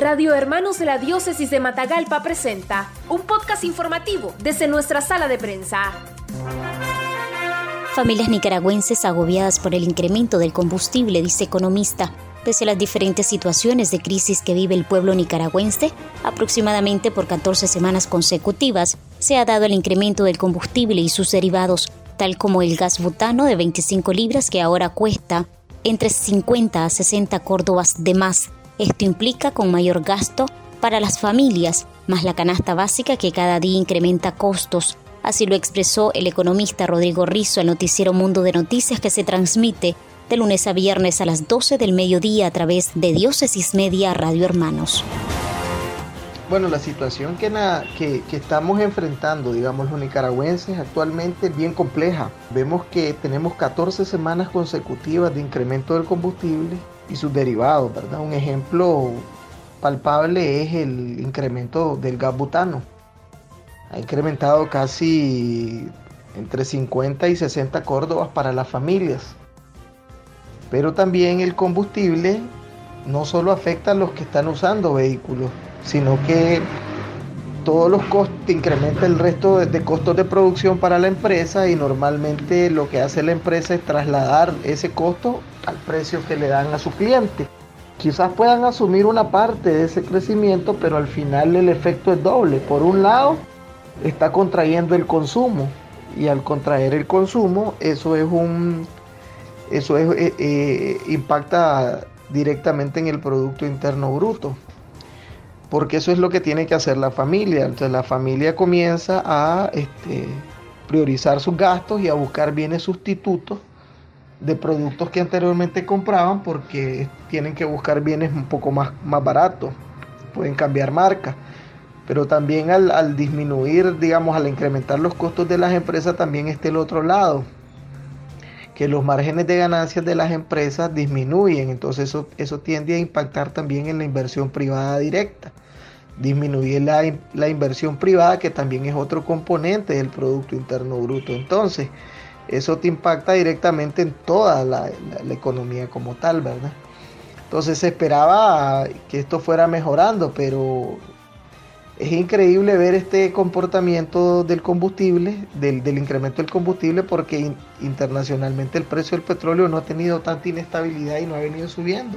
Radio Hermanos de la Diócesis de Matagalpa presenta un podcast informativo desde nuestra sala de prensa. Familias nicaragüenses agobiadas por el incremento del combustible, dice economista. Pese a las diferentes situaciones de crisis que vive el pueblo nicaragüense, aproximadamente por 14 semanas consecutivas se ha dado el incremento del combustible y sus derivados, tal como el gas butano de 25 libras que ahora cuesta entre 50 a 60 córdobas de más esto implica con mayor gasto para las familias, más la canasta básica que cada día incrementa costos. Así lo expresó el economista Rodrigo Rizo al noticiero Mundo de Noticias que se transmite de lunes a viernes a las 12 del mediodía a través de Diócesis Media Radio Hermanos. Bueno, la situación que, que, que, estamos enfrentando, digamos, los nicaragüenses actualmente es bien compleja. Vemos que tenemos 14 semanas consecutivas de incremento del combustible y sus derivados, ¿verdad? Un ejemplo palpable es el incremento del gas butano. Ha incrementado casi entre 50 y 60 córdobas para las familias. Pero también el combustible no solo afecta a los que están usando vehículos, sino que todos los costos, incrementa el resto de, costos de producción para la empresa y normalmente lo que hace la empresa es trasladar ese costo al precio que le dan a su cliente. Quizás puedan asumir una parte de ese crecimiento, pero al final el efecto es doble. Por un lado, está contrayendo el consumo y al contraer el consumo, eso es un, eso es, eh, eh, impacta directamente en el producto interno bruto porque eso es lo que tiene que hacer la familia. Entonces la familia comienza a este, priorizar sus gastos y a buscar bienes sustitutos de productos que anteriormente compraban porque tienen que buscar bienes un poco más, más baratos, pueden cambiar marca. Pero también al, al disminuir, digamos, al incrementar los costos de las empresas, también está el otro lado, que los márgenes de ganancias de las empresas disminuyen, entonces eso, eso tiende a impactar también en la inversión privada directa. Disminuye la, la inversión privada, que también es otro componente del Producto Interno Bruto. Entonces, eso te impacta directamente en toda la, la, economía como tal, ¿verdad? Entonces se esperaba que esto fuera mejorando, pero es increíble ver este comportamiento del combustible, del, incremento del combustible, porque internacionalmente el precio del petróleo no ha tenido tanta inestabilidad y no ha venido subiendo.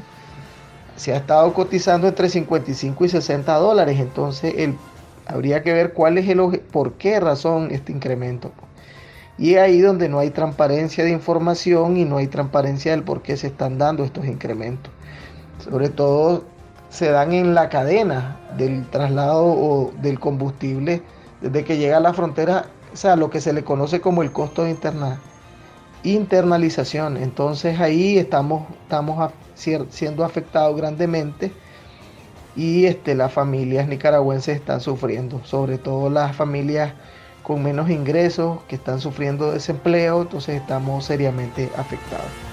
Se ha estado cotizando entre 55 y 60 dólares, entonces el, habría que ver cuál es el por qué razón este incremento. Y es ahí donde no hay transparencia de información y no hay transparencia del por qué se están dando estos incrementos. Sobre todo se dan en la cadena del traslado o del combustible desde que llega a la frontera, o sea, lo que se le conoce como el costo de interna, internalización. Entonces ahí estamos, estamos siendo afectados grandemente y este, las familias nicaragüenses están sufriendo, sobre todo las familias con menos ingresos que están sufriendo desempleo, entonces estamos seriamente afectados.